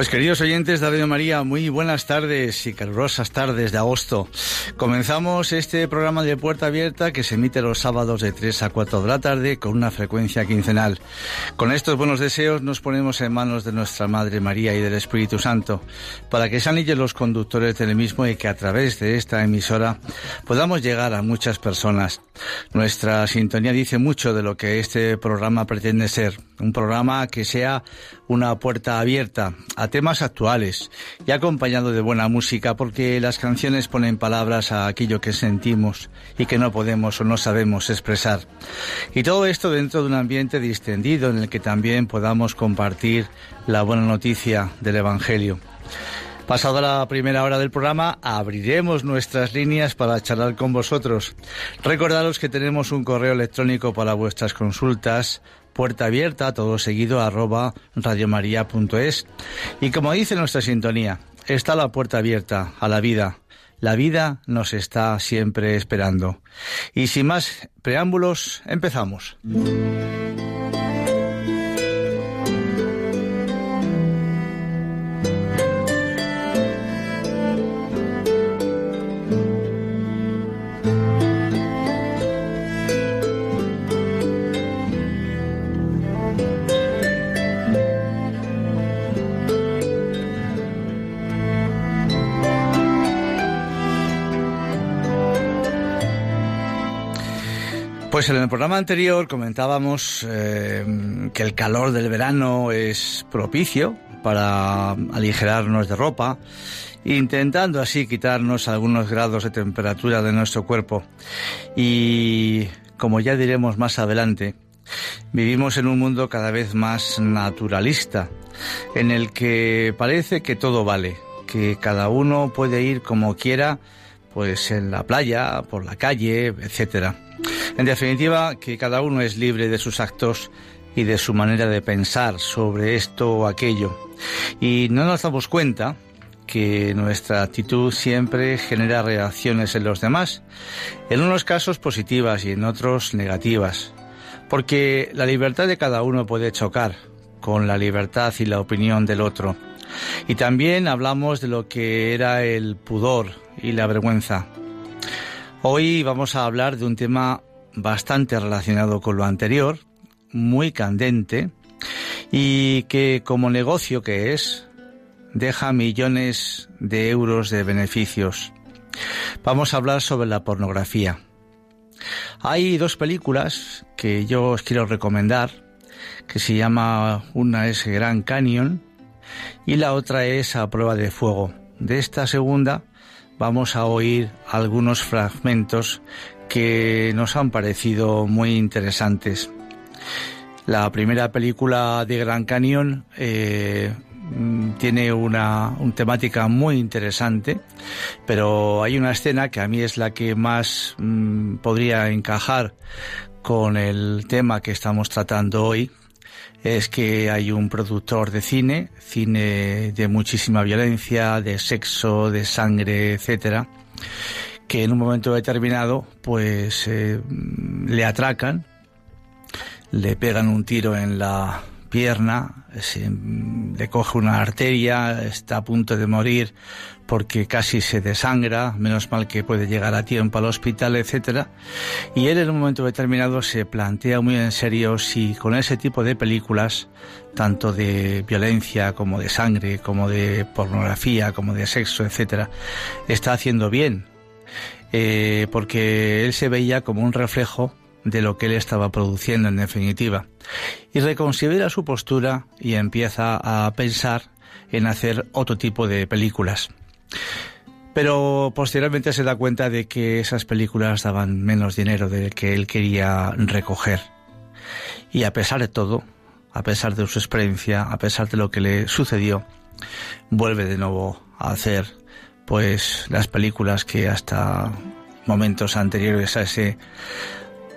Pues queridos oyentes de Radio María, muy buenas tardes y calurosas tardes de agosto. Comenzamos este programa de Puerta Abierta que se emite los sábados de 3 a 4 de la tarde con una frecuencia quincenal. Con estos buenos deseos nos ponemos en manos de nuestra Madre María y del Espíritu Santo para que sean ellos los conductores del mismo y que a través de esta emisora podamos llegar a muchas personas. Nuestra sintonía dice mucho de lo que este programa pretende ser, un programa que sea una puerta abierta a temas actuales y acompañado de buena música porque las canciones ponen palabras a aquello que sentimos y que no podemos o no sabemos expresar. Y todo esto dentro de un ambiente distendido en el que también podamos compartir la buena noticia del Evangelio. Pasada la primera hora del programa, abriremos nuestras líneas para charlar con vosotros. Recordaros que tenemos un correo electrónico para vuestras consultas, puerta abierta, todo seguido, arroba radiomaria.es. Y como dice nuestra sintonía, está la puerta abierta a la vida. La vida nos está siempre esperando. Y sin más preámbulos, empezamos. Pues en el programa anterior comentábamos eh, que el calor del verano es propicio para aligerarnos de ropa, intentando así quitarnos algunos grados de temperatura de nuestro cuerpo. Y como ya diremos más adelante, vivimos en un mundo cada vez más naturalista, en el que parece que todo vale, que cada uno puede ir como quiera, pues en la playa, por la calle, etcétera. En definitiva, que cada uno es libre de sus actos y de su manera de pensar sobre esto o aquello. Y no nos damos cuenta que nuestra actitud siempre genera reacciones en los demás, en unos casos positivas y en otros negativas, porque la libertad de cada uno puede chocar con la libertad y la opinión del otro. Y también hablamos de lo que era el pudor y la vergüenza. Hoy vamos a hablar de un tema bastante relacionado con lo anterior, muy candente y que como negocio que es, deja millones de euros de beneficios. Vamos a hablar sobre la pornografía. Hay dos películas que yo os quiero recomendar, que se llama, una es Gran Canyon y la otra es A prueba de fuego. De esta segunda vamos a oír algunos fragmentos que nos han parecido muy interesantes. La primera película de Gran Cañón eh, mm, tiene una, temática muy interesante, pero hay una escena que a mí es la que más mm, podría encajar con el tema que estamos tratando hoy, es que hay un productor de cine, cine de muchísima violencia, de sexo, de sangre, etcétera, que en un momento determinado, pues eh, le atracan, le pegan un tiro en la pierna, le coge una arteria, está a punto de morir porque casi se desangra, menos mal que puede llegar a tiempo al hospital, etcétera. Y él en un momento determinado se plantea muy en serio si con ese tipo de películas, tanto de violencia como de sangre, como de pornografía, como de sexo, etcétera, está haciendo bien. Eh, porque él se veía como un reflejo de lo que él estaba produciendo en definitiva. Y reconsidera su postura y empieza a pensar en hacer otro tipo de películas. Pero posteriormente se da cuenta de que esas películas daban menos dinero del que él quería recoger. Y a pesar de todo, a pesar de su experiencia, a pesar de lo que le sucedió, vuelve de nuevo a hacer pues las películas que hasta momentos anteriores a ese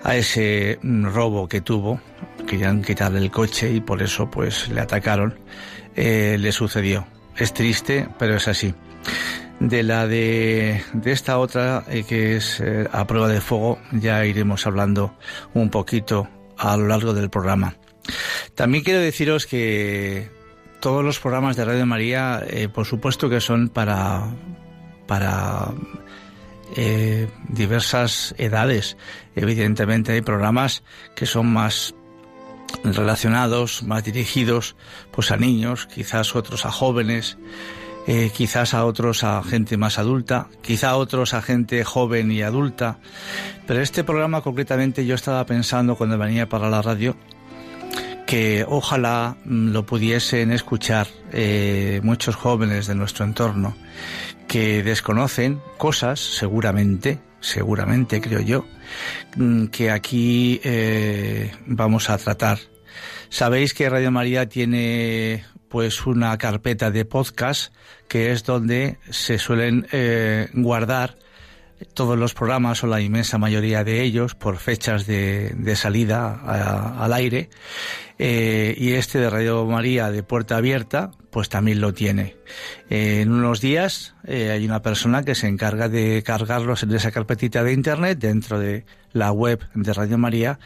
a ese robo que tuvo, querían quitarle el coche y por eso pues le atacaron, eh, le sucedió. Es triste, pero es así. De la de, de esta otra, eh, que es eh, a prueba de fuego, ya iremos hablando un poquito a lo largo del programa. También quiero deciros que todos los programas de Radio María, por supuesto que son para, para eh, diversas edades. Evidentemente hay programas que son más relacionados, más dirigidos pues a niños, quizás otros a jóvenes, eh, quizás a otros a gente más adulta, quizá a otros a gente joven y adulta. Pero este programa concretamente yo estaba pensando cuando venía para la radio que ojalá mm, lo pudiesen escuchar eh, muchos jóvenes de nuestro entorno que desconocen cosas, seguramente, seguramente creo yo, mm, que aquí eh, vamos a tratar. Sabéis que Radio María tiene pues una carpeta de podcast que es donde se suelen eh, guardar todos los programas o la inmensa mayoría de ellos por fechas de, salida al aire eh, y este de Radio María de Puerta Abierta pues también lo tiene. en unos días eh, hay una persona que se encarga de cargarlos en esa carpetita de internet dentro de la web de Radio María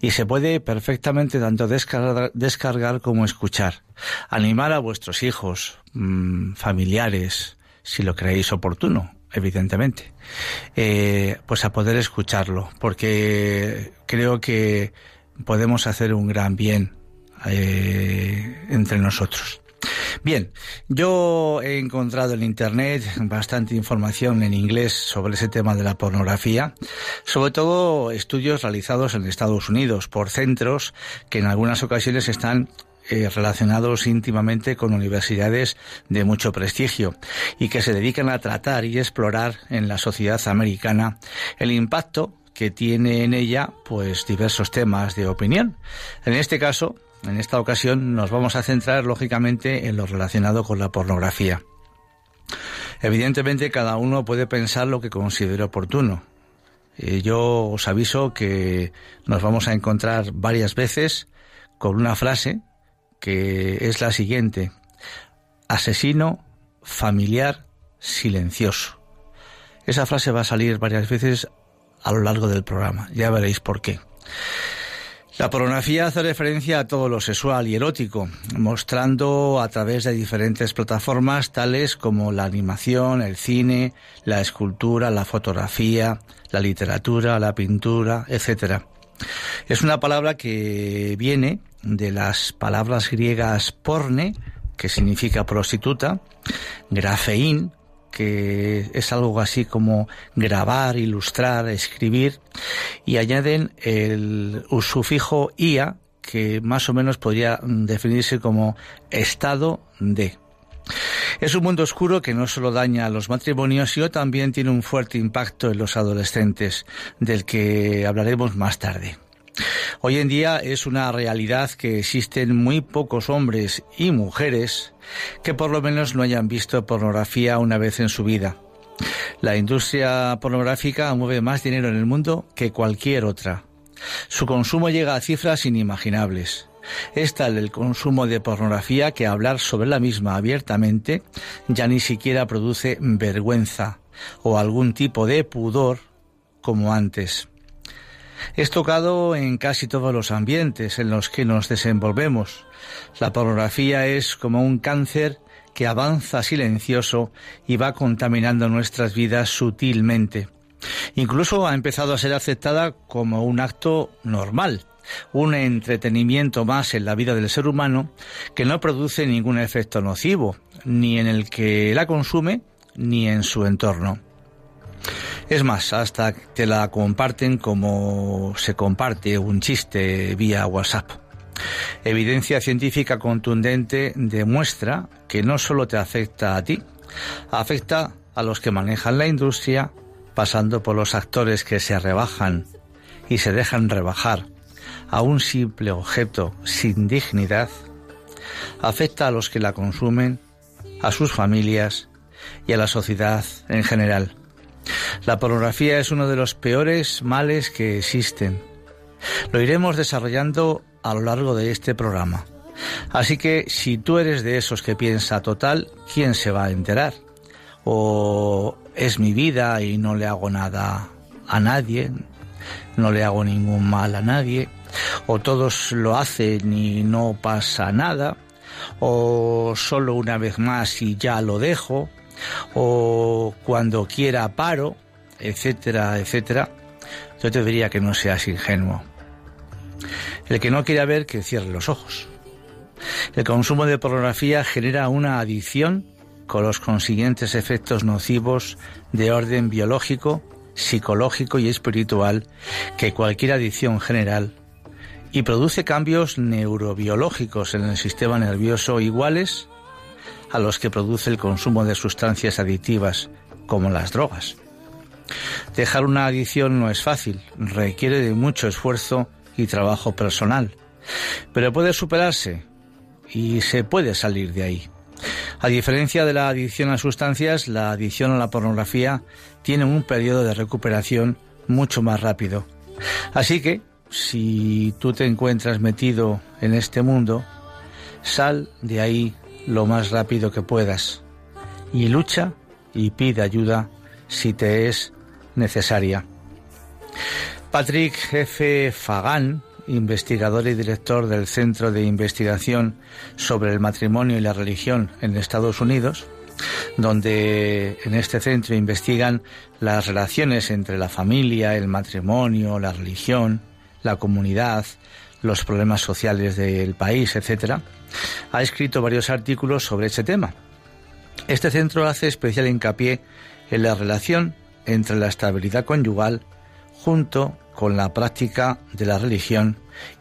y se puede perfectamente tanto descargar, descargar como escuchar. Animar a vuestros hijos, mm, familiares, si lo creéis oportuno, evidentemente, eh, pues a poder escucharlo, porque creo que podemos hacer un gran bien eh, entre nosotros. Bien, yo he encontrado en Internet bastante información en inglés sobre ese tema de la pornografía, sobre todo estudios realizados en Estados Unidos por centros que en algunas ocasiones están eh, relacionados íntimamente con universidades de mucho prestigio y que se dedican a tratar y explorar en la sociedad americana el impacto que tiene en ella pues diversos temas de opinión. En este caso, en esta ocasión nos vamos a centrar lógicamente en lo relacionado con la pornografía. Evidentemente cada uno puede pensar lo que considere oportuno. Eh, yo os aviso que nos vamos a encontrar varias veces con una frase que es la siguiente. Asesino familiar silencioso. Esa frase va a salir varias veces a lo largo del programa. Ya veréis por qué. La pornografía hace referencia a todo lo sexual y erótico, mostrando a través de diferentes plataformas tales como la animación, el cine, la escultura, la fotografía, la literatura, la pintura, etc. Es una palabra que viene de las palabras griegas porne, que significa prostituta, grafeín, que es algo así como grabar, ilustrar, escribir, y añaden el sufijo ia, que más o menos podría definirse como estado de. Es un mundo oscuro que no solo daña a los matrimonios, sino también tiene un fuerte impacto en los adolescentes, del que hablaremos más tarde. Hoy en día es una realidad que existen muy pocos hombres y mujeres que por lo menos no hayan visto pornografía una vez en su vida. La industria pornográfica mueve más dinero en el mundo que cualquier otra. Su consumo llega a cifras inimaginables. Es tal el consumo de pornografía que hablar sobre la misma abiertamente ya ni siquiera produce vergüenza o algún tipo de pudor como antes. Es tocado en casi todos los ambientes en los que nos desenvolvemos. La pornografía es como un cáncer que avanza silencioso y va contaminando nuestras vidas sutilmente. Incluso ha empezado a ser aceptada como un acto normal, un entretenimiento más en la vida del ser humano que no produce ningún efecto nocivo, ni en el que la consume, ni en su entorno. Es más, hasta te la comparten como se comparte un chiste vía WhatsApp. Evidencia científica contundente demuestra que no solo te afecta a ti, afecta a los que manejan la industria, pasando por los actores que se rebajan y se dejan rebajar a un simple objeto sin dignidad, afecta a los que la consumen, a sus familias y a la sociedad en general. La pornografía es uno de los peores males que existen. Lo iremos desarrollando a lo largo de este programa. Así que si tú eres de esos que piensa total, ¿quién se va a enterar? O es mi vida y no le hago nada a nadie, no le hago ningún mal a nadie, o todos lo hacen y no pasa nada, o solo una vez más y ya lo dejo, o cuando quiera paro, etcétera, etcétera, yo te diría que no seas ingenuo. El que no quiera ver, que cierre los ojos. El consumo de pornografía genera una adicción con los consiguientes efectos nocivos de orden biológico, psicológico y espiritual que cualquier adicción general y produce cambios neurobiológicos en el sistema nervioso iguales a los que produce el consumo de sustancias adictivas, como las drogas. Dejar una adicción no es fácil, requiere de mucho esfuerzo y trabajo personal, pero puede superarse y se puede salir de ahí. A diferencia de la adicción a sustancias, la adicción a la pornografía tiene un periodo de recuperación mucho más rápido. Así que, si tú te encuentras metido en este mundo, sal de ahí lo más rápido que puedas y lucha y pide ayuda si te es necesaria. Patrick F. Fagan, investigador y director del Centro de Investigación sobre el Matrimonio y la Religión en Estados Unidos, donde en este centro investigan las relaciones entre la familia, el matrimonio, la religión, la comunidad, los problemas sociales del país, etcétera, ha escrito varios artículos sobre ese tema. Este centro hace especial hincapié en la relación entre la estabilidad conyugal junto con la práctica de la religión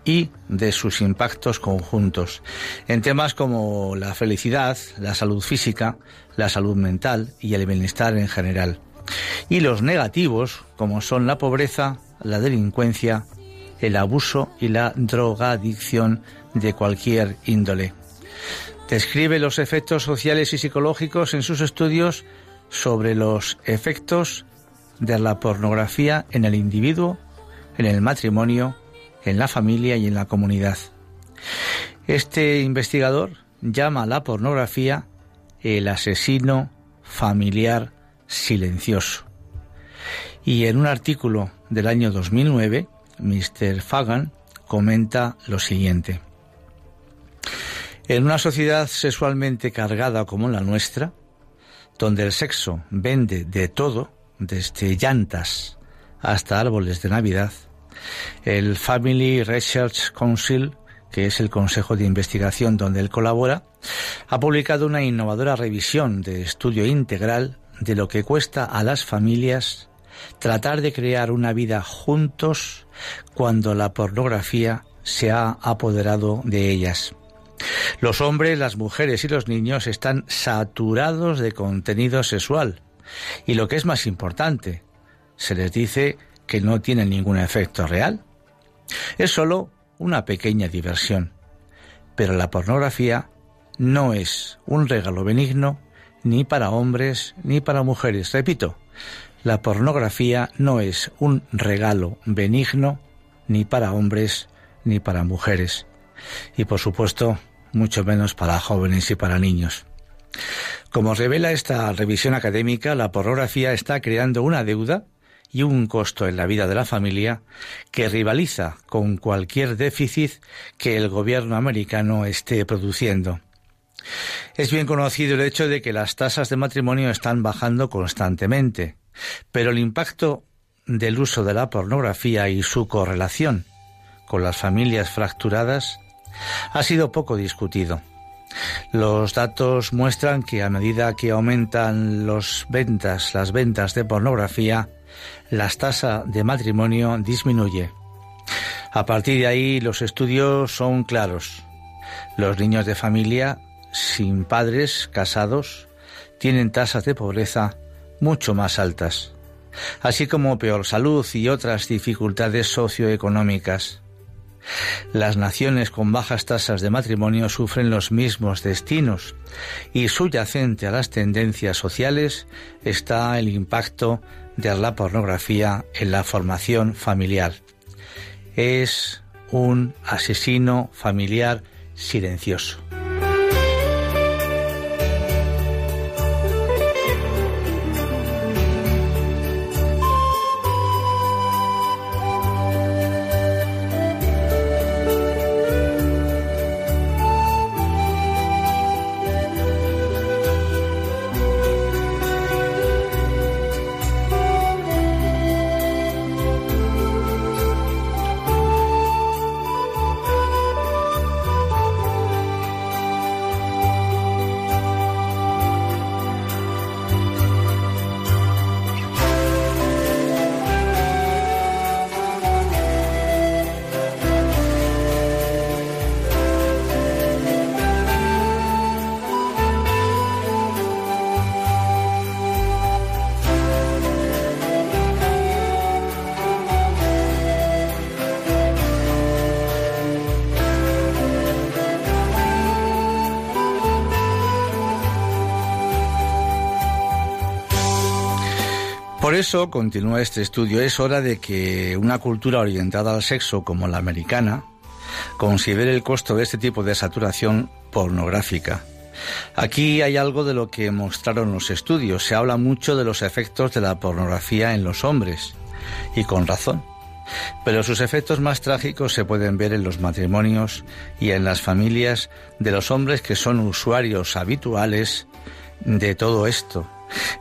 y de sus impactos conjuntos en temas como la felicidad, la salud física, la salud mental y el bienestar en general. Y los negativos, como son la pobreza, la delincuencia, el abuso y la drogadicción de cualquier índole. Describe los efectos sociales y psicológicos en sus estudios sobre los efectos de la pornografía en el individuo, en el matrimonio, en la familia y en la comunidad. Este investigador llama a la pornografía el asesino familiar silencioso. Y en un artículo del año 2009, Mr. Fagan comenta lo siguiente. En una sociedad sexualmente cargada como la nuestra, donde el sexo vende de todo, desde llantas hasta árboles de Navidad, el Family Research Council, que es el consejo de investigación donde él colabora, ha publicado una innovadora revisión de estudio integral de lo que cuesta a las familias tratar de crear una vida juntos cuando la pornografía se ha apoderado de ellas. Los hombres, las mujeres y los niños están saturados de contenido sexual. Y lo que es más importante, se les dice que no tiene ningún efecto real. Es solo una pequeña diversión. Pero la pornografía no es un regalo benigno ni para hombres ni para mujeres. Repito, la pornografía no es un regalo benigno ni para hombres ni para mujeres. Y por supuesto, mucho menos para jóvenes y para niños. Como revela esta revisión académica, la pornografía está creando una deuda y un costo en la vida de la familia que rivaliza con cualquier déficit que el gobierno americano esté produciendo. Es bien conocido el hecho de que las tasas de matrimonio están bajando constantemente, pero el impacto del uso de la pornografía y su correlación con las familias fracturadas ha sido poco discutido. Los datos muestran que a medida que aumentan los ventas, las ventas de pornografía, las tasas de matrimonio disminuye. A partir de ahí los estudios son claros. Los niños de familia sin padres casados tienen tasas de pobreza mucho más altas, así como peor salud y otras dificultades socioeconómicas. Las naciones con bajas tasas de matrimonio sufren los mismos destinos y subyacente a las tendencias sociales está el impacto de la pornografía en la formación familiar. Es un asesino familiar silencioso. Continúa este estudio, es hora de que una cultura orientada al sexo como la americana considere el costo de este tipo de saturación pornográfica. Aquí hay algo de lo que mostraron los estudios. Se habla mucho de los efectos de la pornografía en los hombres, y con razón. Pero sus efectos más trágicos se pueden ver en los matrimonios y en las familias de los hombres que son usuarios habituales de todo esto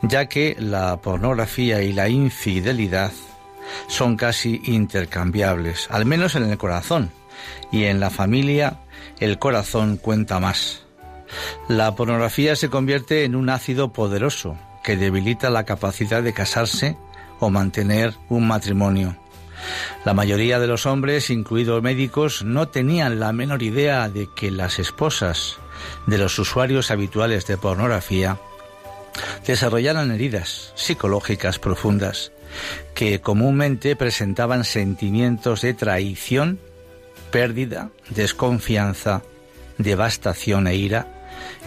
ya que la pornografía y la infidelidad son casi intercambiables, al menos en el corazón, y en la familia el corazón cuenta más. La pornografía se convierte en un ácido poderoso que debilita la capacidad de casarse o mantener un matrimonio. La mayoría de los hombres, incluidos médicos, no tenían la menor idea de que las esposas de los usuarios habituales de pornografía desarrollaron heridas psicológicas profundas que comúnmente presentaban sentimientos de traición, pérdida, desconfianza, devastación e ira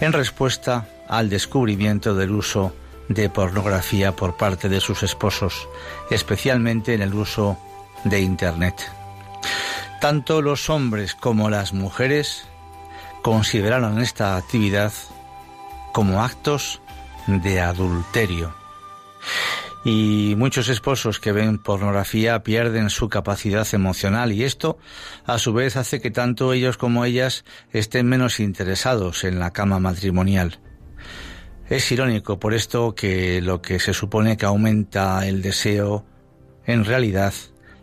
en respuesta al descubrimiento del uso de pornografía por parte de sus esposos, especialmente en el uso de Internet. Tanto los hombres como las mujeres consideraron esta actividad como actos de adulterio. Y muchos esposos que ven pornografía pierden su capacidad emocional y esto a su vez hace que tanto ellos como ellas estén menos interesados en la cama matrimonial. Es irónico por esto que lo que se supone que aumenta el deseo, en realidad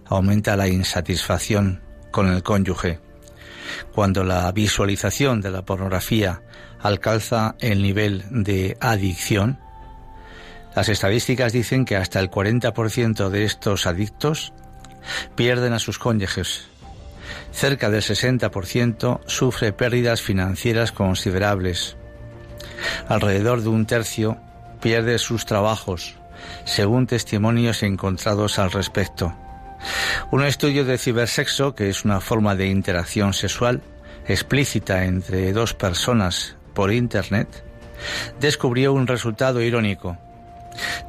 aumenta la insatisfacción con el cónyuge. Cuando la visualización de la pornografía alcanza el nivel de adicción, las estadísticas dicen que hasta el 40% de estos adictos pierden a sus cónyuges. cerca del 60% sufre pérdidas financieras considerables. Alrededor de un tercio pierde sus trabajos, según testimonios encontrados al respecto. Un estudio de cibersexo, que es una forma de interacción sexual explícita entre dos personas por Internet, descubrió un resultado irónico.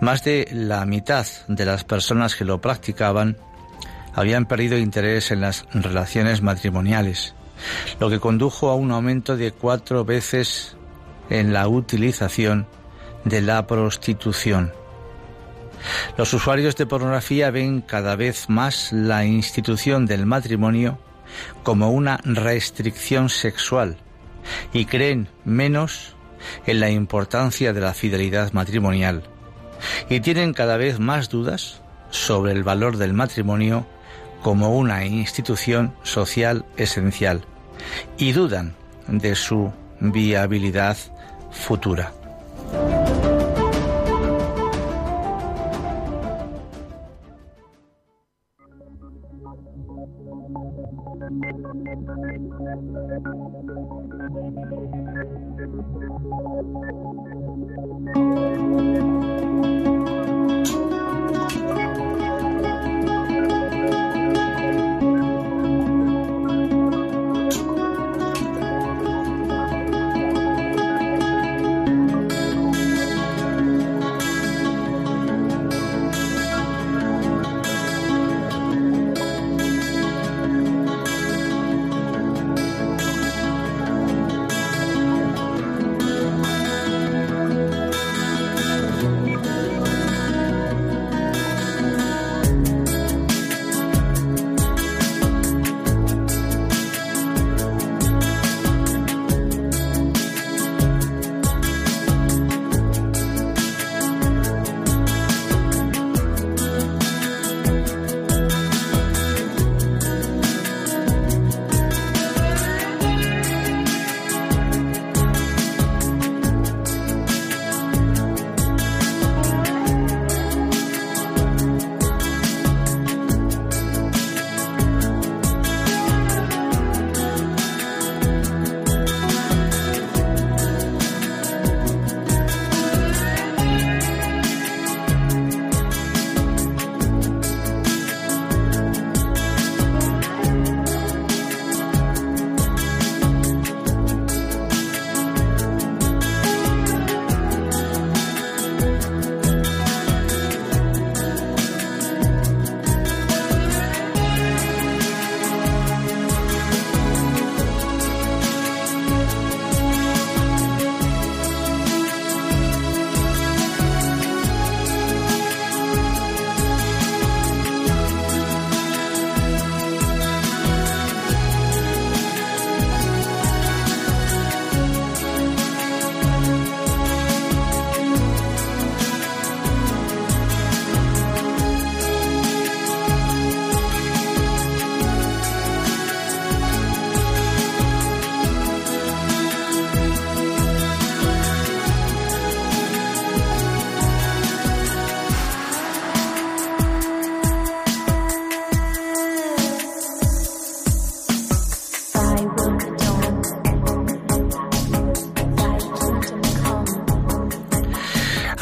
Más de la mitad de las personas que lo practicaban habían perdido interés en las relaciones matrimoniales, lo que condujo a un aumento de cuatro veces en la utilización de la prostitución. Los usuarios de pornografía ven cada vez más la institución del matrimonio como una restricción sexual y creen menos en la importancia de la fidelidad matrimonial y tienen cada vez más dudas sobre el valor del matrimonio como una institución social esencial y dudan de su viabilidad futura.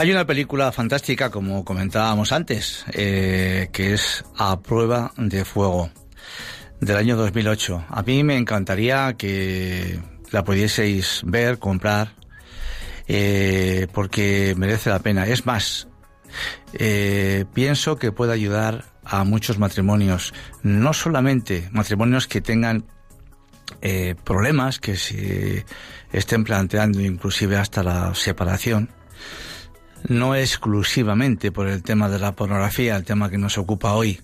Hay una película fantástica, como comentábamos antes, eh, que es A Prueba de Fuego, del año 2008. A mí me encantaría que la pudieseis ver, comprar, eh, porque merece la pena. Es más, eh, pienso que puede ayudar a muchos matrimonios, no solamente matrimonios que tengan problemas, que se estén planteando inclusive hasta la separación, no exclusivamente por el tema de la pornografía, el tema que nos ocupa hoy,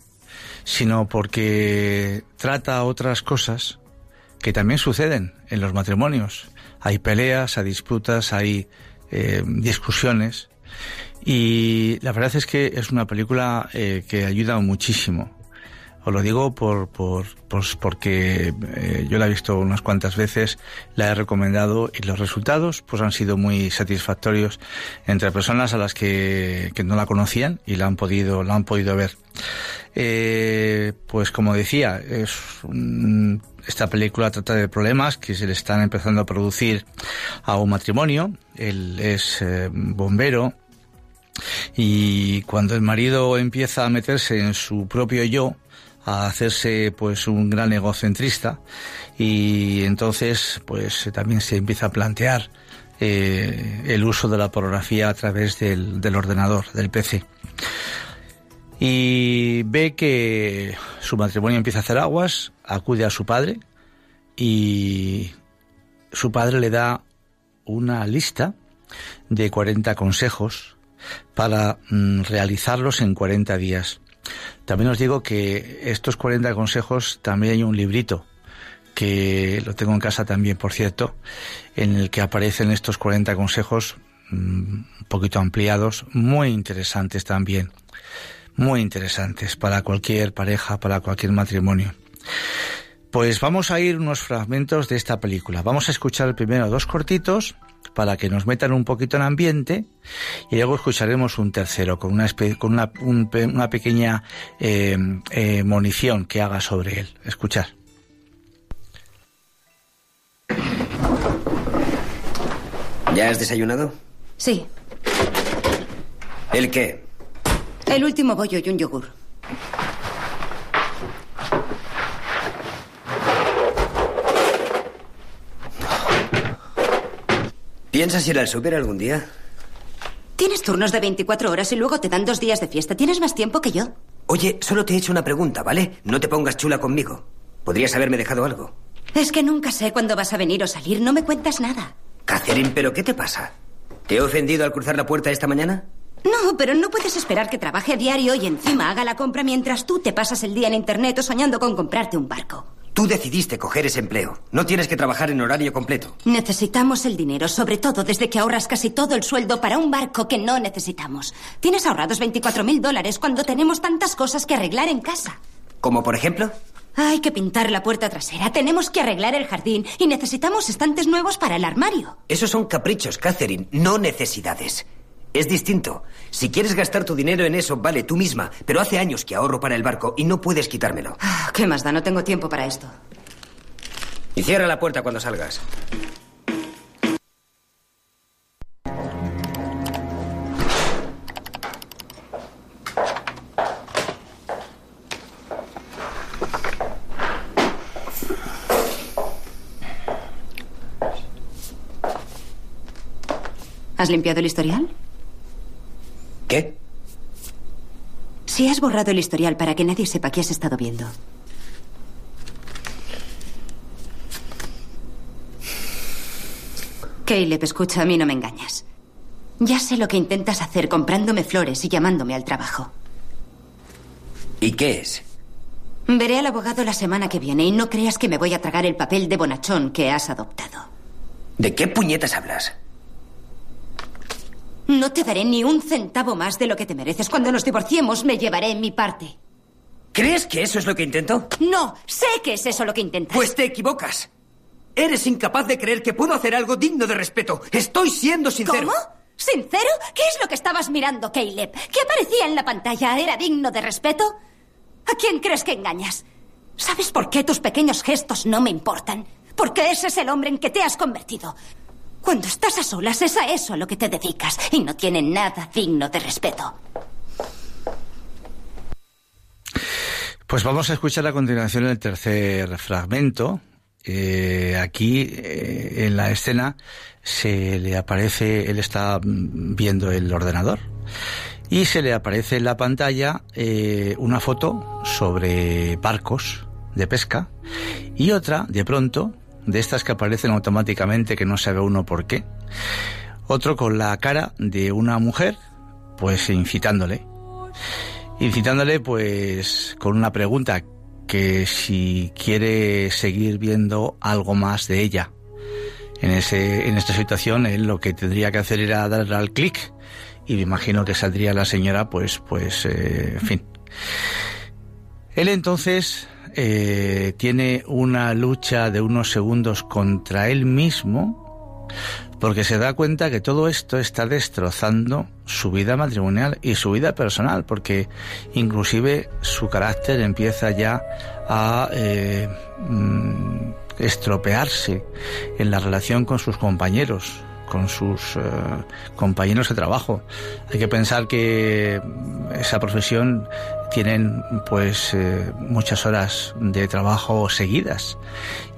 sino porque trata otras cosas que también suceden en los matrimonios. Hay peleas, hay disputas, hay eh, discusiones y la verdad es que es una película eh, que ayuda muchísimo, Os lo digo por, por, pues porque eh, yo la he visto unas cuantas veces, la he recomendado y los resultados pues han sido muy satisfactorios entre personas a las que, que no la conocían y la han podido, la han podido ver. Eh, pues como decía, es esta película trata de problemas que se le están empezando a producir a un matrimonio. Él es eh, bombero y cuando el marido empieza a meterse en su propio yo, a hacerse pues un gran egocentrista y entonces pues también se empieza a plantear eh, el uso de la pornografía a través del, del ordenador, del PC. Y ve que su matrimonio empieza a hacer aguas, acude a su padre y su padre le da una lista de 40 consejos para mm, realizarlos en 40 días. También os digo que estos 40 consejos también hay un librito que lo tengo en casa también, por cierto, en el que aparecen estos 40 consejos mm, un poquito ampliados, muy interesantes también, muy interesantes para cualquier pareja, para cualquier matrimonio. Pues vamos a ir unos fragmentos de esta película. Vamos a escuchar primero dos cortitos para que nos metan un poquito en ambiente y luego escucharemos un tercero con una, con una, una pequeña eh, eh, munición que haga sobre él. Escuchar. ¿Ya has desayunado? Sí. ¿El qué? El último bollo y un yogur. ¿Piensas ir al súper algún día? Tienes turnos de 24 horas y luego te dan dos días de fiesta. Tienes más tiempo que yo. Oye, solo te he hecho una pregunta, ¿vale? No te pongas chula conmigo. Podrías haberme dejado algo. Es que nunca sé cuándo vas a venir o salir. No me cuentas nada. Catherine, ¿pero qué te pasa? ¿Te he ofendido al cruzar la puerta esta mañana? No, pero no puedes esperar que trabaje a diario y encima haga la compra mientras tú te pasas el día en internet o soñando con comprarte un barco. Tú decidiste coger ese empleo. No tienes que trabajar en horario completo. Necesitamos el dinero, sobre todo desde que ahorras casi todo el sueldo para un barco que no necesitamos. Tienes ahorrados 24 mil dólares cuando tenemos tantas cosas que arreglar en casa. ¿Como por ejemplo? Hay que pintar la puerta trasera, tenemos que arreglar el jardín y necesitamos estantes nuevos para el armario. Esos son caprichos, Catherine, no necesidades. Es distinto. Si quieres gastar tu dinero en eso, vale tú misma, pero hace años que ahorro para el barco y no puedes quitármelo. Ah, ¿Qué más da? No tengo tiempo para esto. Y cierra la puerta cuando salgas. ¿Has limpiado el historial? ¿Qué? Si has borrado el historial para que nadie sepa qué has estado viendo. Caleb, escucha, a mí no me engañas. Ya sé lo que intentas hacer comprándome flores y llamándome al trabajo. ¿Y qué es? Veré al abogado la semana que viene y no creas que me voy a tragar el papel de bonachón que has adoptado. ¿De qué puñetas hablas? No te daré ni un centavo más de lo que te mereces. Cuando nos divorciemos, me llevaré mi parte. ¿Crees que eso es lo que intento? No, sé que es eso lo que intentas. Pues te equivocas. Eres incapaz de creer que puedo hacer algo digno de respeto. Estoy siendo sincero. ¿Cómo? ¿Sincero? ¿Qué es lo que estabas mirando, Caleb? ¿Qué aparecía en la pantalla? ¿Era digno de respeto? ¿A quién crees que engañas? ¿Sabes por qué tus pequeños gestos no me importan? Porque ese es el hombre en que te has convertido. Cuando estás a solas es a eso a lo que te dedicas y no tiene nada digno de respeto. Pues vamos a escuchar a continuación el tercer fragmento. Eh, aquí eh, en la escena se le aparece, él está viendo el ordenador y se le aparece en la pantalla eh, una foto sobre barcos de pesca y otra, de pronto, de estas que aparecen automáticamente que no sabe uno por qué. Otro con la cara de una mujer, pues incitándole. Incitándole pues con una pregunta que si quiere seguir viendo algo más de ella. En, ese, en esta situación él lo que tendría que hacer era darle al clic y me imagino que saldría la señora pues pues eh, en fin Él entonces eh, tiene una lucha de unos segundos contra él mismo porque se da cuenta que todo esto está destrozando su vida matrimonial y su vida personal, porque inclusive su carácter empieza ya a eh, mm, estropearse en la relación con sus compañeros, con sus eh, compañeros de trabajo. Hay que pensar que esa profesión tienen pues eh, muchas horas de trabajo seguidas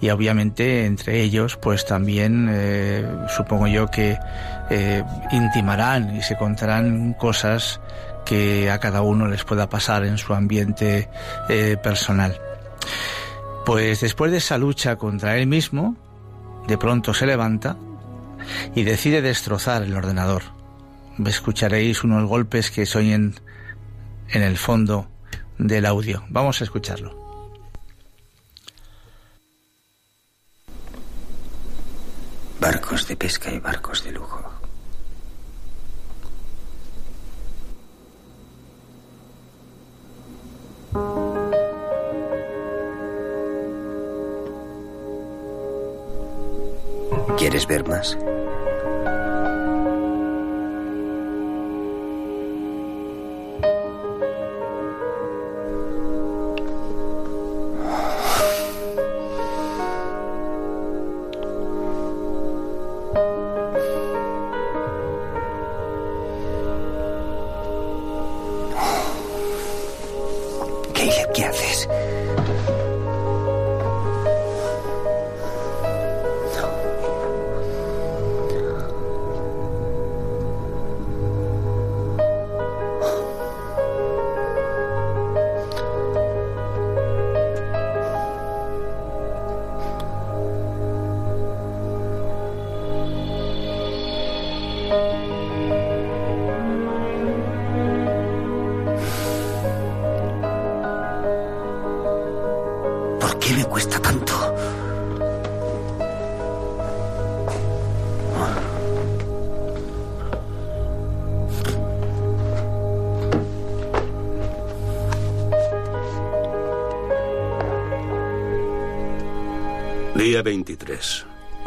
y obviamente entre ellos pues también eh, supongo yo que intimarán y se contarán cosas que a cada uno les pueda pasar en su ambiente personal. Pues después de esa lucha contra él mismo, de pronto se levanta y decide destrozar el ordenador. Escucharéis unos golpes que se oyen en el fondo del audio. Vamos a escucharlo. Barcos de pesca y barcos de lujo. ¿Quieres ver más? Día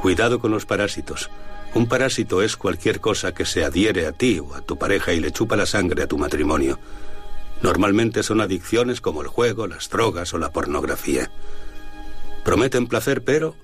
Cuidado con los parásitos. Un parásito es cualquier cosa que se adhiere a ti o a tu pareja y le chupa la sangre a tu matrimonio. Normalmente son adicciones como el juego, las drogas o la pornografía. Prometen placer, pero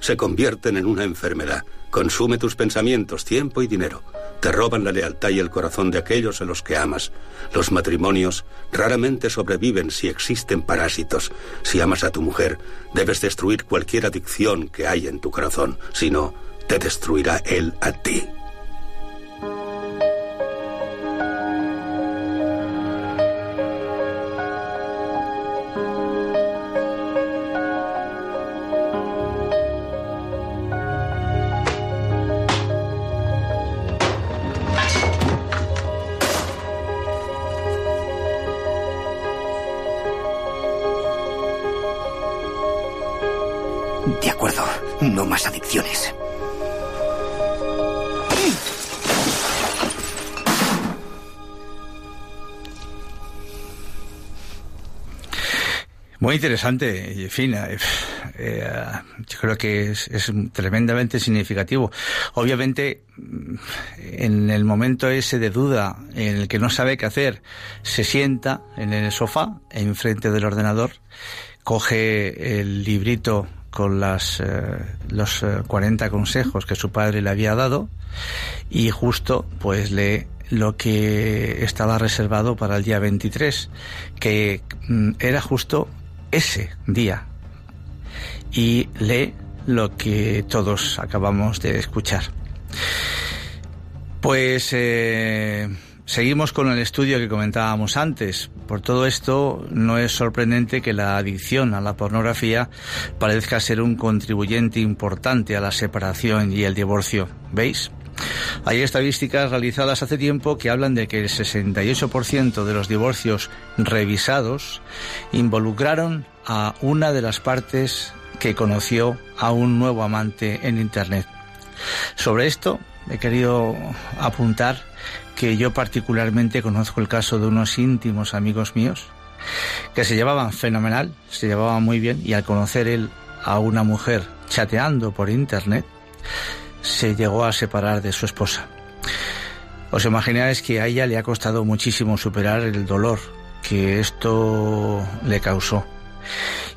se convierten en una enfermedad. Consume tus pensamientos, tiempo y dinero. Te roban la lealtad y el corazón de aquellos a los que amas. Los matrimonios raramente sobreviven si existen parásitos. Si amas a tu mujer, debes destruir cualquier adicción que hay en tu corazón. Si no, te destruirá él a ti. Muy interesante, en fin, eh, eh, yo creo que es, tremendamente significativo. Obviamente, en el momento ese de duda, en el que no sabe qué hacer, se sienta en el sofá, enfrente del ordenador, coge el librito con las, eh, los 40 consejos que su padre le había dado y justo pues lee lo que estaba reservado para el día 23, que mm, era justo ese día y lee lo que todos acabamos de escuchar. Pues eh, seguimos con el estudio que comentábamos antes. Por todo esto, no es sorprendente que la adicción a la pornografía parezca ser un contribuyente importante a la separación y el divorcio. ¿Veis? Hay estadísticas realizadas hace tiempo que hablan de que el 68% de los divorcios revisados involucraron a una de las partes que conoció a un nuevo amante en Internet. Sobre esto he querido apuntar que yo particularmente conozco el caso de unos íntimos amigos míos que se llevaban fenomenal, se llevaban muy bien y al conocer él a una mujer chateando por internet, se llegó a separar de su esposa. Os imagináis que a ella le ha costado muchísimo superar el dolor que esto le causó.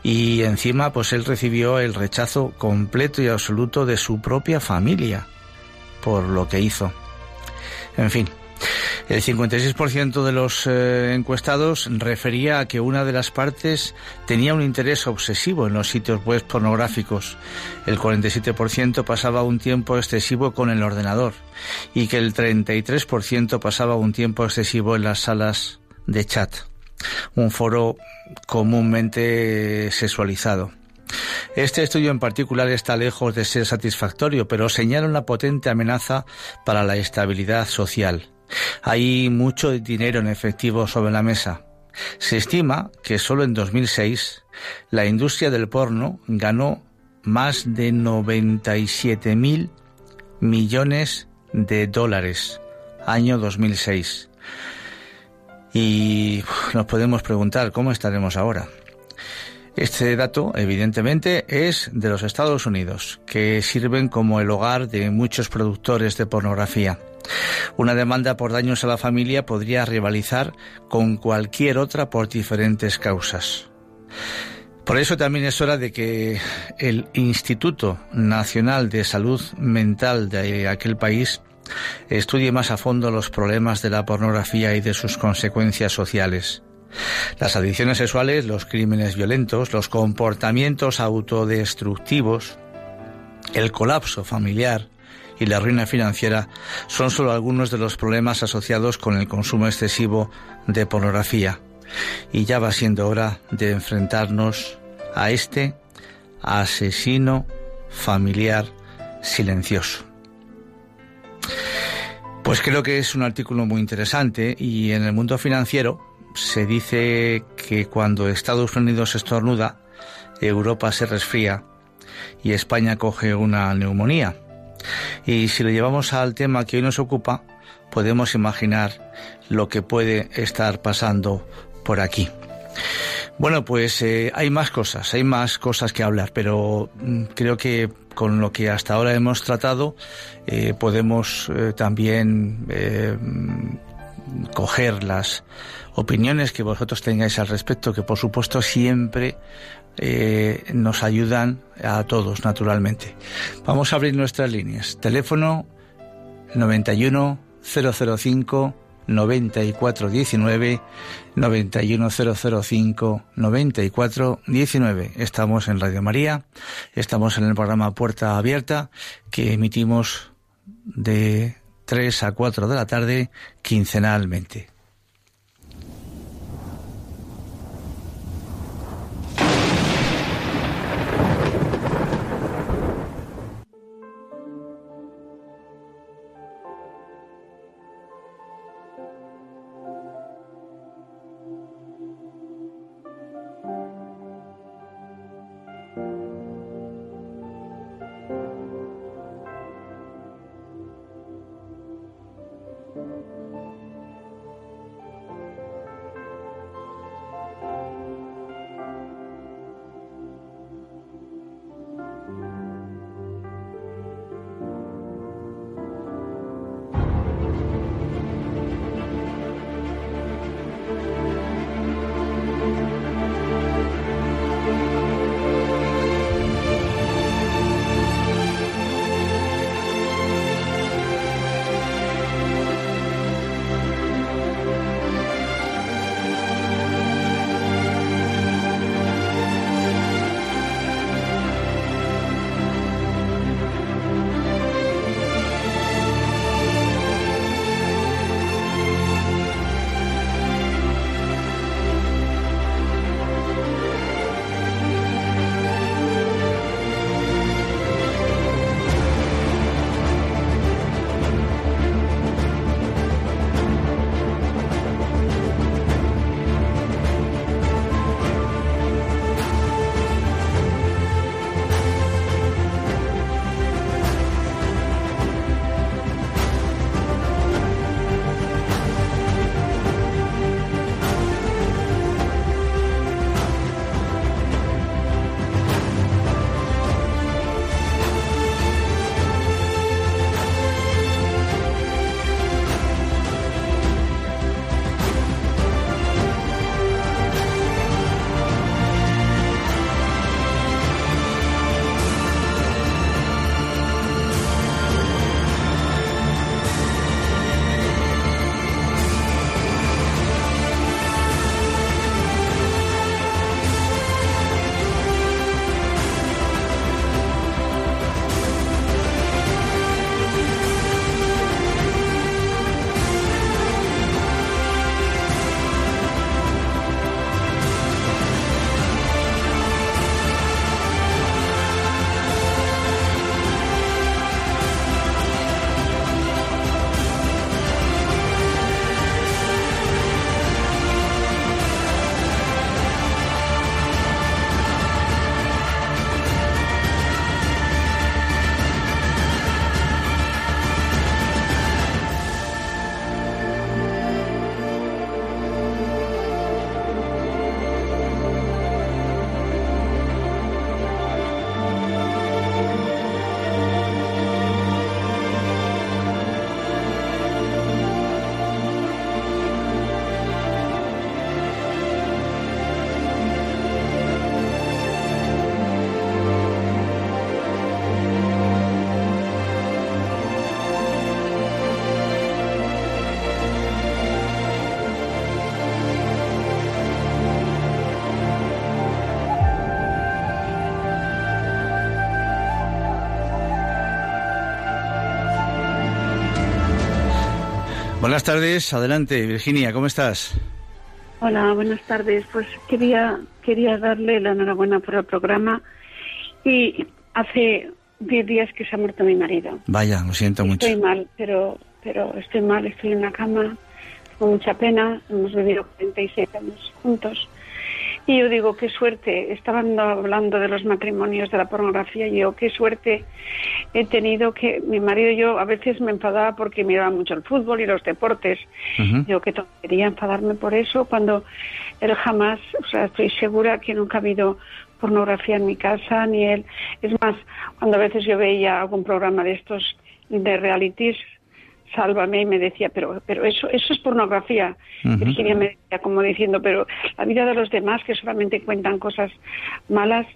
Y encima, pues él recibió el rechazo completo y absoluto de su propia familia por lo que hizo. En fin, el 56% de los eh, encuestados refería a que una de las partes tenía un interés obsesivo en los sitios web pornográficos. El 47% pasaba un tiempo excesivo con el ordenador y que el 33% pasaba un tiempo excesivo en las salas de chat, un foro comúnmente sexualizado. Este estudio en particular está lejos de ser satisfactorio, pero señala una potente amenaza para la estabilidad social. Hay mucho dinero en efectivo sobre la mesa. Se estima que solo en 2006 la industria del porno ganó más de 97 mil millones de dólares, año 2006. Y nos podemos preguntar cómo estaremos ahora. Este dato, evidentemente, es de los Estados Unidos, que sirven como el hogar de muchos productores de pornografía. Una demanda por daños a la familia podría rivalizar con cualquier otra por diferentes causas. Por eso también es hora de que el Instituto Nacional de Salud Mental de aquel país estudie más a fondo los problemas de la pornografía y de sus consecuencias sociales. Las adicciones sexuales, los crímenes violentos, los comportamientos autodestructivos, el colapso familiar, y la ruina financiera son solo algunos de los problemas asociados con el consumo excesivo de pornografía. Y ya va siendo hora de enfrentarnos a este asesino familiar silencioso. Pues creo que es un artículo muy interesante y en el mundo financiero se dice que cuando Estados Unidos estornuda, Europa se resfría y España coge una neumonía. Y si lo llevamos al tema que hoy nos ocupa, podemos imaginar lo que puede estar pasando por aquí. Bueno, pues eh, hay más cosas, hay más cosas que hablar, pero mm, creo que con lo que hasta ahora hemos tratado eh, podemos eh, también coger las opiniones que vosotros tengáis al respecto, que por supuesto siempre eh, nos ayudan a todos, naturalmente. Vamos a abrir nuestras líneas. Teléfono 91 005 9419 91005 9419. Estamos en Radio María, estamos en el programa Puerta Abierta que emitimos de 3 a 4 de la tarde quincenalmente. Buenas tardes, adelante, Virginia, ¿cómo estás? Hola, buenas tardes. Pues quería quería darle la enhorabuena por el programa y hace 10 días que se ha muerto mi marido. Vaya, lo siento mucho. Estoy mal, pero pero estoy mal, estoy en la cama con mucha pena. Hemos vivido 47 años juntos y yo digo, qué suerte, estaban hablando de los matrimonios, de la pornografía, y yo, qué suerte he tenido que mi marido y yo a veces me enfadaba porque miraba mucho el fútbol y los deportes. Yo, qué tontería enfadarme por eso cuando él jamás, o sea, estoy segura que nunca ha habido pornografía en mi casa, ni él. Es más, cuando a veces yo veía algún programa de estos de realities, sálvame y me decía, pero, pero eso, eso es pornografía. Virginia me decía como diciendo, pero la vida de los demás que solamente cuentan cosas malas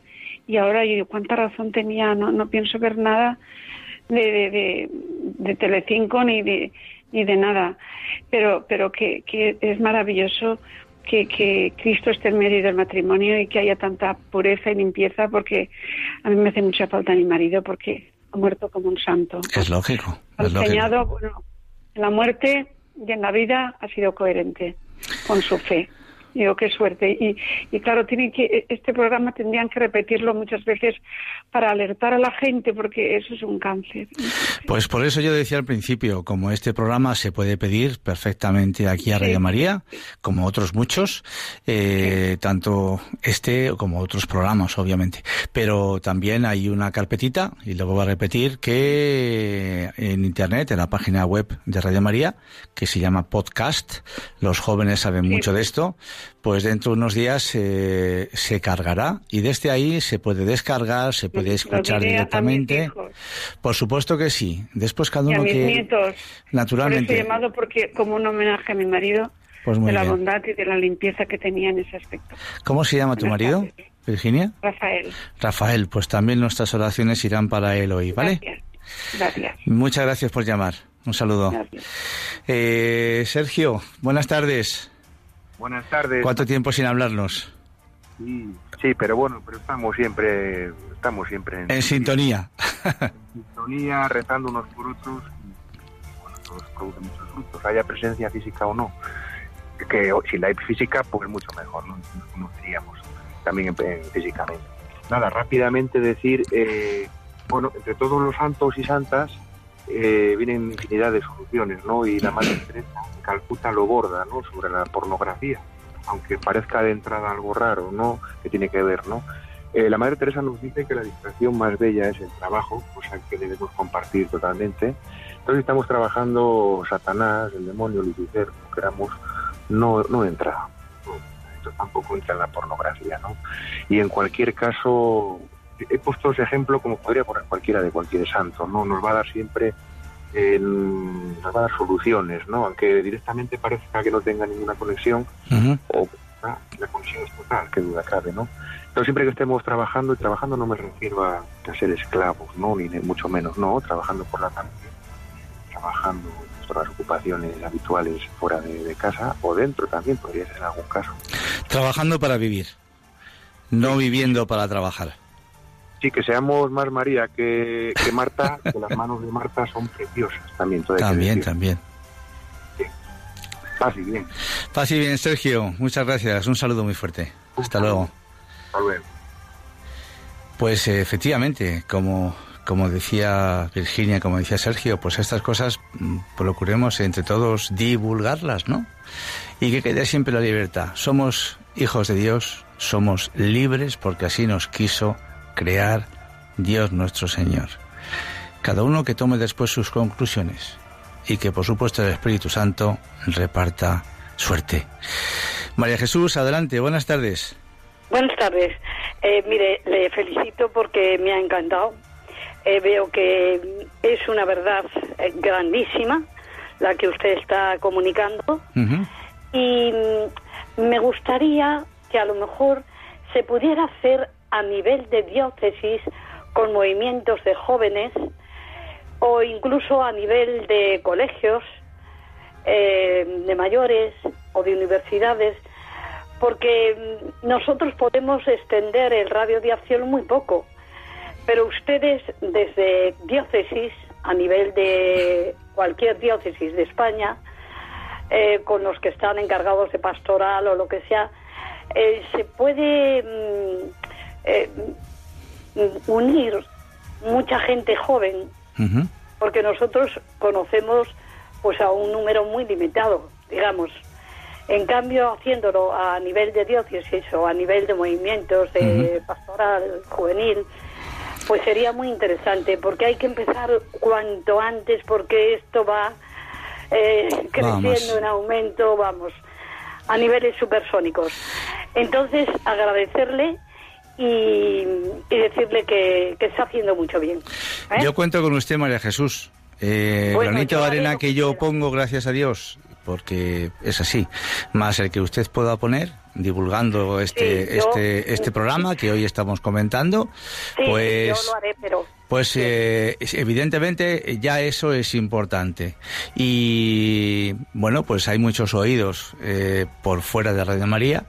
y ahora yo cuánta razón tenía, no, no pienso ver nada de, de, de, Telecinco ni de, ni de nada, pero, pero que, que es maravilloso que, que, Cristo esté en medio del matrimonio y que haya tanta pureza y limpieza, porque a mí me hace mucha falta mi marido, porque ha muerto como un santo. Es lógico. Enseñado, bueno, en la muerte y en la vida ha sido coherente con su fe. Digo, qué suerte. Y, y claro, tienen que, este programa tendrían que repetirlo muchas veces para alertar a la gente, porque eso es un cáncer. Pues por eso yo decía al principio, como este programa se puede pedir perfectamente aquí a Radio María, como otros muchos, eh, tanto este como otros programas, obviamente. Pero también hay una carpetita, y lo voy a repetir, que en Internet, en la página web de Radio María, que se llama Podcast, los jóvenes saben mucho de esto, pues dentro de unos días eh, se cargará y desde ahí se puede descargar, se puede escuchar directamente. Por supuesto que sí. Después cada uno y a mis que nietos. naturalmente. Por eso he llamado porque como un homenaje a mi marido Pues muy de la bien. bondad y de la limpieza que tenía en ese aspecto. ¿Cómo se llama tu marido. Virginia? Rafael. Rafael, pues también nuestras oraciones irán para él hoy, ¿vale? Gracias. Gracias. Muchas gracias por llamar. Un saludo. Gracias. Eh, Sergio, buenas tardes. Buenas tardes. ¿Cuánto tiempo sin hablarnos? Sí, sí, pero bueno, pero estamos siempre, estamos siempre en, En sintonía. sintonía, rezando unos por otros. y, Bueno, todos producen muchos frutos, haya presencia física o no. Que o- si la hay física, pues mucho mejor, ¿no? Nos conoceríamos también en- en- físicamente. Nada, rápidamente decir, eh, bueno, entre todos los santos y santas eh, vienen infinidad de soluciones, ¿no? Y la Madre Teresa en Calcuta lo borda, ¿no? Sobre la pornografía, aunque parezca de entrada algo raro, ¿no? Que tiene que ver, ¿no? Eh, la Madre Teresa nos dice que la distracción más bella es el trabajo, cosa que debemos compartir totalmente. Entonces estamos trabajando Satanás, el demonio, Lucifer, como queramos, no, no entra. Esto tampoco entra en la pornografía, ¿no? Y en cualquier caso, he puesto ese ejemplo como podría poner cualquiera de cualquier santo, ¿no? Nos va a dar siempre, a dar soluciones, ¿no? Aunque directamente parezca que no tenga ninguna conexión, o ah, la conexión es total, qué duda cabe, ¿no? Pero siempre que estemos trabajando, y trabajando no me refiero a, a ser esclavos, ¿no? Ni mucho menos, no, trabajando por la familia, trabajando por las ocupaciones habituales fuera de, de casa o dentro también, podría ser en algún caso. Trabajando para vivir, no viviendo para trabajar. Sí, que seamos más María que, que Marta, que las manos de Marta son preciosas también. También, también. Paz y bien. Paz y bien, Sergio. Muchas gracias. Un saludo muy fuerte. Hasta luego. Hasta luego. Pues eh, efectivamente, como, como decía Virginia, como decía Sergio, pues estas cosas mm, procuremos entre todos divulgarlas, ¿no? Y que quede siempre la libertad. Somos hijos de Dios, somos libres porque así nos quiso crear Dios nuestro Señor. Cada uno que tome después sus conclusiones y que por supuesto el Espíritu Santo reparta suerte. María Jesús, adelante, buenas tardes. Buenas tardes. Eh, mire, le felicito porque me ha encantado. Eh, veo que es una verdad eh, grandísima la que usted está comunicando y mm, me gustaría que a lo mejor se pudiera hacer a nivel de diócesis con movimientos de jóvenes o incluso a nivel de colegios eh, de mayores o de universidades porque mm, nosotros podemos extender el radio de acción muy poco, pero ustedes desde diócesis, a nivel de cualquier diócesis de España, eh, con los que están encargados de pastoral o lo que sea, eh, se puede mm, eh, unir mucha gente joven, porque nosotros conocemos pues a un número muy limitado, digamos. En cambio, haciéndolo a nivel de diócesis o a nivel de movimientos de pastoral juvenil, pues sería muy interesante, porque hay que empezar cuanto antes, porque esto va eh, creciendo Vamos. en aumento, vamos, a niveles supersónicos. Entonces, agradecerle y, y decirle que, que está haciendo mucho bien. ¿eh? Yo cuento con usted, María Jesús. Eh, Bueno, granito de arena que yo pongo, gracias a Dios, porque es así. Más el que usted pueda poner, divulgando este, Sí, yo- este, este programa que hoy estamos comentando, Sí, pues... yo lo haré, pero Pues eh, evidentemente ya eso es importante. Y bueno, pues hay muchos oídos eh, por fuera de Radio María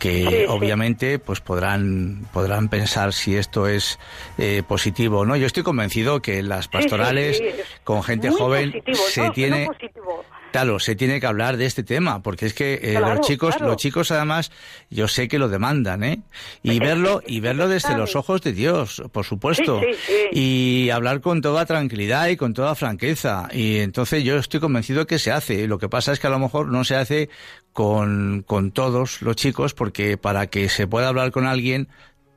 que Sí, obviamente pues podrán podrán pensar si esto es eh, positivo o no. Yo estoy convencido que las pastorales sí, sí, es con gente joven positivo, se no, tiene no positivo. Claro, se tiene que hablar de este tema, porque es que eh, Claro, los chicos, claro. los chicos además, yo sé que lo demandan, ¿eh? Y verlo, y verlo desde los ojos de Dios, por supuesto. Sí, sí, sí. Y hablar con toda tranquilidad y con toda franqueza. Y entonces yo estoy convencido que se hace. Lo que pasa es que a lo mejor no se hace con, con todos los chicos, porque para que se pueda hablar con alguien,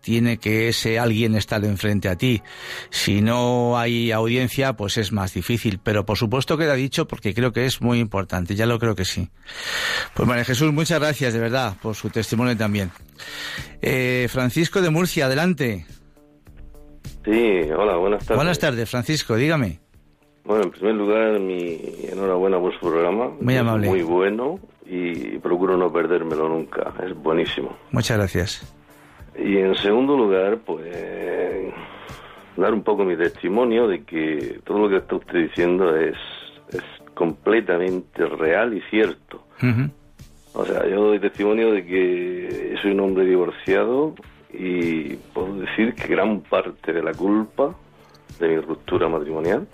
tiene que ese alguien estar enfrente a ti. Si no hay audiencia, pues es más difícil. Pero por supuesto queda dicho porque creo que es muy importante. Ya lo creo que sí. Pues María Jesús, muchas gracias de verdad por su testimonio también. Eh, Francisco de Murcia, adelante. Sí, hola, buenas tardes. Buenas tardes, Francisco, dígame. Bueno, en primer lugar, mi enhorabuena por su programa. Muy amable. Muy bueno y procuro no perdérmelo nunca. Es buenísimo. Muchas gracias. Y en segundo lugar, pues dar un poco mi testimonio de que todo lo que está usted diciendo es, es completamente real y cierto. O sea, yo doy testimonio de que soy un hombre divorciado y puedo decir que gran parte de la culpa de mi ruptura matrimonial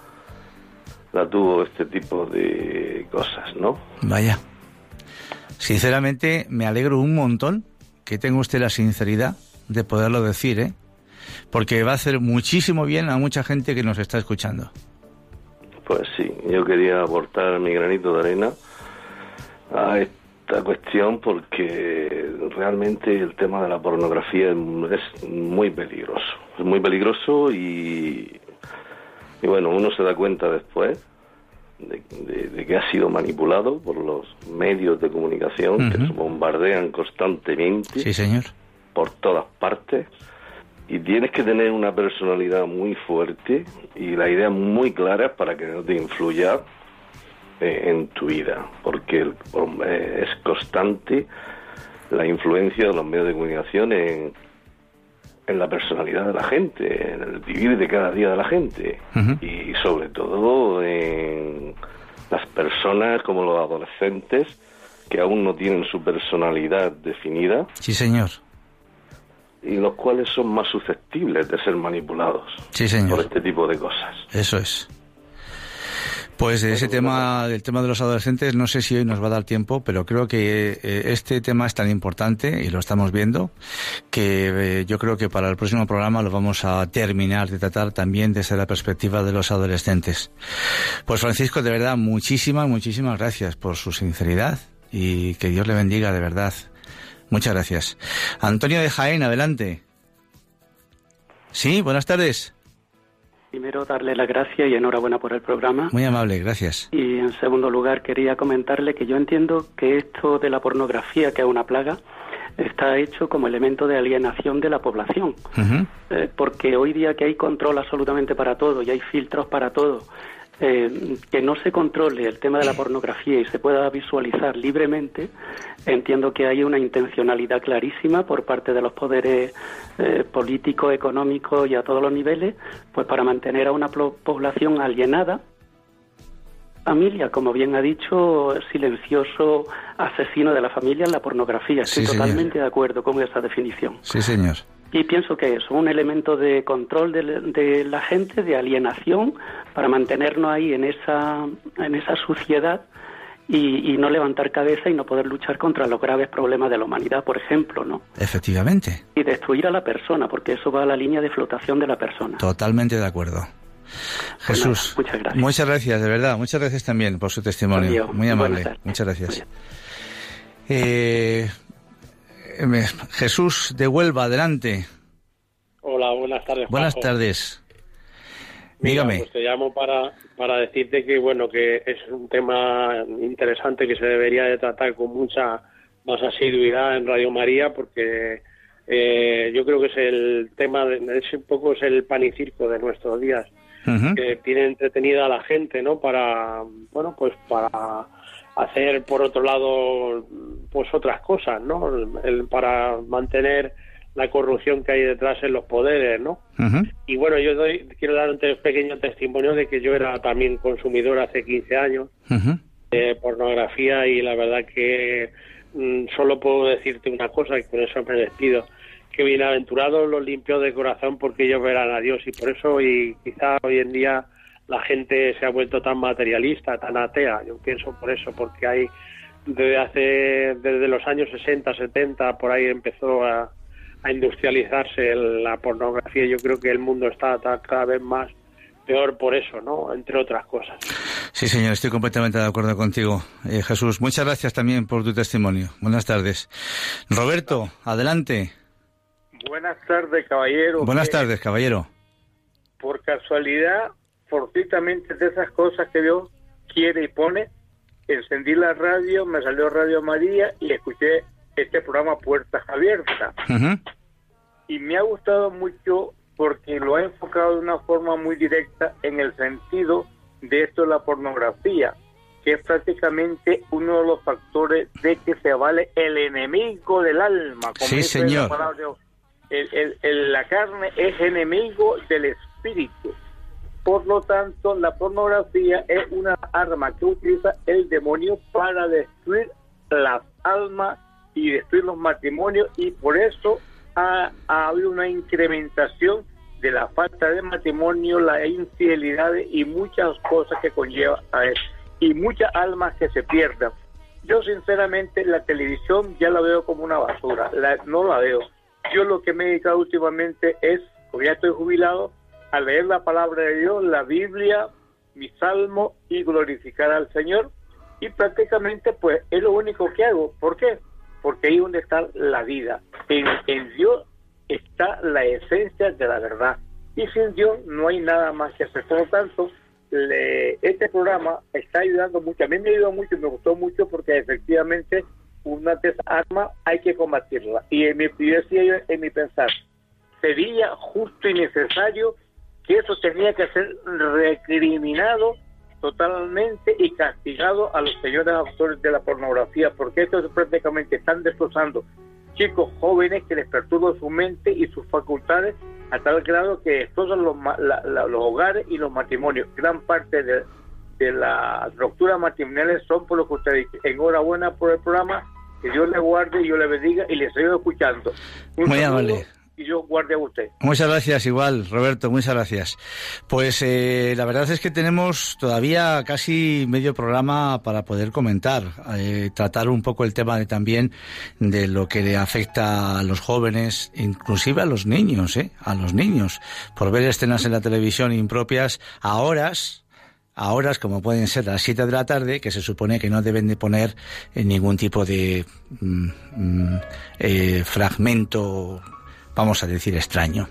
la tuvo este tipo de cosas, ¿no? Vaya. Sinceramente, me alegro un montón que tenga usted la sinceridad de poderlo decir, ¿eh? Porque va a hacer muchísimo bien a mucha gente que nos está escuchando. Pues sí, yo quería aportar mi granito de arena a esta cuestión porque realmente el tema de la pornografía es muy peligroso. Es muy peligroso y, y bueno, uno se da cuenta después de, de- de que ha sido manipulado por los medios de comunicación que nos bombardean constantemente Sí, señor. Por todas partes y tienes que tener una personalidad muy fuerte y la idea muy clara para que no te influya eh, en tu vida, porque es constante la influencia de los medios de comunicación en, en la personalidad de la gente, en el vivir de cada día de la gente y sobre todo en las personas como los adolescentes que aún no tienen su personalidad definida Sí, señor. Y los cuales son más susceptibles de ser manipulados Sí, por este tipo de cosas. Eso es. Pues de ese tema, del tema de los adolescentes, no sé si hoy nos va a dar tiempo, pero creo que eh, este tema es tan importante y lo estamos viendo que eh, yo creo que para el próximo programa lo vamos a terminar de tratar también desde la perspectiva de los adolescentes. Pues Francisco, de verdad, muchísimas, muchísimas gracias por su sinceridad y que Dios le bendiga de verdad. Muchas gracias. Antonio de Jaén, adelante. Sí, buenas tardes. Primero, darle las gracias y enhorabuena por el programa. Muy amable, gracias. Y en segundo lugar, quería comentarle que yo entiendo que esto de la pornografía, que es una plaga, está hecho como elemento de alienación de la población. Eh, porque hoy día que hay control absolutamente para todo y hay filtros para todo, eh, que no se controle el tema de la pornografía y se pueda visualizar libremente, entiendo que hay una intencionalidad clarísima por parte de los poderes eh, políticos, económicos y a todos los niveles, pues para mantener a una población alienada familia, como bien ha dicho, silencioso asesino de la familia en la pornografía. Estoy Sí, totalmente de acuerdo con esa definición. Sí, señor. Y pienso que es un elemento de control de, de la gente, de alienación, para mantenernos ahí en esa, en esa suciedad y, no levantar cabeza y no poder luchar contra los graves problemas de la humanidad, por ejemplo, ¿no? Efectivamente. Y destruir a la persona, porque eso va a la línea de flotación de la persona. Totalmente de acuerdo. Pues Jesús, muchas gracias. Muchas gracias, de verdad. Muchas gracias también por su testimonio. Muy amable. Muchas gracias. Eh, Jesús de Huelva, adelante. Hola, buenas tardes. Buenas tardes. Dígame. Pues te llamo para, para decirte que bueno que es un tema interesante que se debería de tratar con mucha más asiduidad en Radio María porque eh, yo creo que es el tema de, es un poco es el pan y circo de nuestros días que tiene entretenida a la gente no para bueno pues para hacer por otro lado pues otras cosas no para mantener la corrupción que hay detrás en los poderes, ¿no? Y bueno, yo doy, quiero dar un pequeño testimonio de que yo era también consumidor hace 15 años de pornografía y la verdad que mm, solo puedo decirte una cosa y con eso me despido que bienaventurados los limpios de corazón porque ellos verán a Dios y por eso y quizá hoy en día la gente se ha vuelto tan materialista, tan atea, yo pienso por eso, porque hay desde hace desde los años 60, 70 por ahí empezó a a industrializarse la pornografía. Yo creo que el mundo está cada vez más peor por eso, ¿no? Entre otras cosas. Sí, señor, estoy completamente de acuerdo contigo. Eh, Jesús, muchas gracias también por tu testimonio. Buenas tardes. Roberto, adelante. Buenas tardes, caballero. Buenas tardes, caballero. Por casualidad, fortuitamente de esas cosas que Dios quiere y pone, encendí la radio, me salió Radio María y escuché este programa Puertas Abiertas. Y me ha gustado mucho porque lo ha enfocado de una forma muy directa en el sentido de esto de la pornografía, que es prácticamente uno de los factores de que se vale el enemigo del alma. sí, señor. la carne es enemigo del espíritu. Por lo tanto, la pornografía es una arma que utiliza el demonio para destruir las almas y destruir los matrimonios y por eso ha, habido una incrementación de la falta de matrimonio, la infidelidad y muchas cosas que conlleva a eso y muchas almas que se pierdan. Yo sinceramente la televisión ya la veo como una basura, no la veo. Yo lo que me he dedicado últimamente es, porque ya estoy jubilado, a leer la palabra de Dios, la Biblia, mi salmo y glorificar al Señor. Y prácticamente pues es lo único que hago. ¿Por qué? porque ahí donde está la vida. En, Dios está la esencia de la verdad. Y sin Dios no hay nada más que hacer. Por lo tanto, este programa está ayudando mucho. A mí me ayudó mucho, me gustó mucho porque efectivamente una de esas armas hay que combatirla. Y en mi, yo decía en mi pensar, sería justo y necesario que eso tenía que ser recriminado totalmente y castigado a los señores autores de la pornografía, porque estos prácticamente están destrozando chicos jóvenes que les perturban su mente y sus facultades a tal grado que destrozan los, los hogares y los matrimonios. Gran parte de, de las rupturas matrimoniales son por lo que usted dice. Enhorabuena por el programa, que Dios le guarde y yo le bendiga y le sigo escuchando. Muy amable y yo guarde a usted. Muchas gracias, igual, Roberto, muchas gracias. Pues eh, la verdad es que tenemos todavía casi medio programa para poder comentar, eh, tratar un poco el tema de, también de lo que le afecta a los jóvenes, inclusive a los niños, ¿eh? a los niños, por ver escenas en la televisión impropias a horas a horas como pueden ser las 7 de la tarde, que se supone que no deben de poner ningún tipo de mm, mm, eh, fragmento vamos a decir, extraño.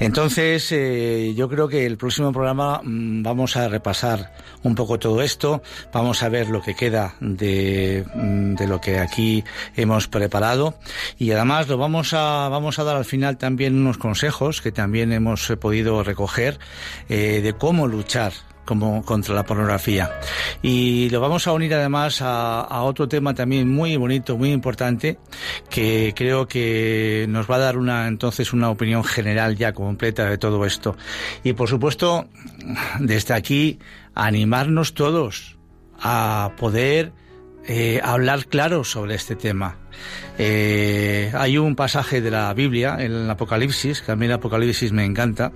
Entonces, eh, yo creo que el próximo programa mm, vamos a repasar un poco todo esto, vamos a ver lo que queda de, mm, de, lo que aquí hemos preparado y además lo vamos a, vamos a dar al final también unos consejos que también hemos podido recoger eh, de cómo luchar como contra la pornografía. Y lo vamos a unir además a, otro tema también muy bonito, muy importante, que creo que nos va a dar una entonces una opinión general ya completa de todo esto. Y por supuesto, desde aquí, animarnos todos a poder eh, hablar claro sobre este tema. Eh, hay un pasaje de la Biblia, el Apocalipsis, que a mí el Apocalipsis me encanta,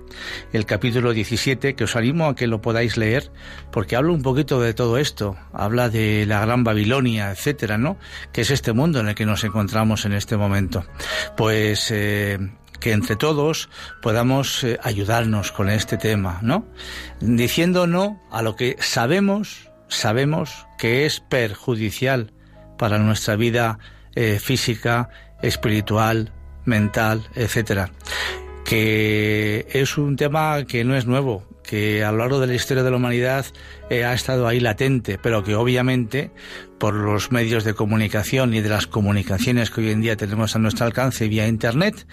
el capítulo 17, que os animo a que lo podáis leer, porque habla un poquito de todo esto, habla de la Gran Babilonia, etcétera, ¿no? Que es este mundo en el que nos encontramos en este momento. Pues eh, que entre todos podamos eh, ayudarnos con este tema, ¿no? Diciendo no a lo que sabemos, sabemos que es perjudicial para nuestra vida eh, física, espiritual, mental, etcétera. Que es un tema que no es nuevo, que a lo largo de la historia de la humanidad eh, ha estado ahí latente, pero que obviamente por los medios de comunicación y de las comunicaciones que hoy en día tenemos a nuestro alcance vía Internet,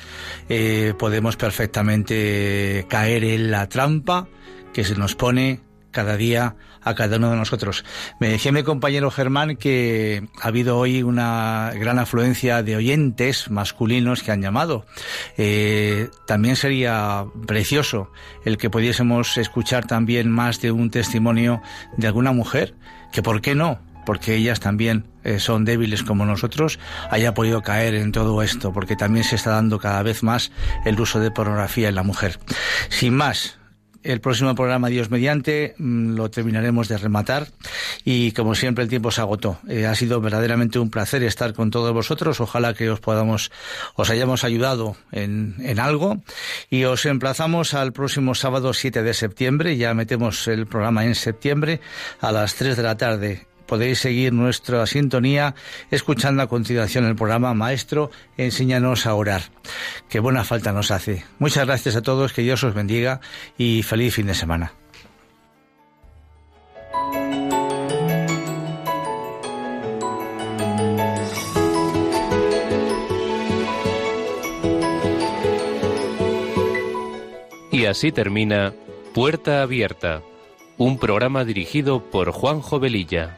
eh, podemos perfectamente caer en la trampa que se nos pone cada día a cada uno de nosotros. Me decía mi compañero Germán que ha habido hoy una gran afluencia de oyentes masculinos que han llamado. Eh, también sería precioso el que pudiésemos escuchar también más de un testimonio de alguna mujer, que por qué no, porque ellas también eh, son débiles como nosotros, haya podido caer en todo esto, porque también se está dando cada vez más el uso de pornografía en la mujer. Sin más, el próximo programa, Dios mediante, mm, lo terminaremos de rematar y como siempre el tiempo se agotó. Eh, ha sido verdaderamente un placer estar con todos vosotros. Ojalá que os podamos, os hayamos ayudado en, en algo y os emplazamos al próximo sábado 7 de septiembre. Ya metemos el programa en septiembre a las 3 de la tarde podéis seguir nuestra sintonía escuchando a continuación el programa Maestro, enséñanos a orar. Qué buena falta nos hace. Muchas gracias a todos, que Dios os bendiga y feliz fin de semana. Y así termina Puerta Abierta, un programa dirigido por Juan Jovelilla.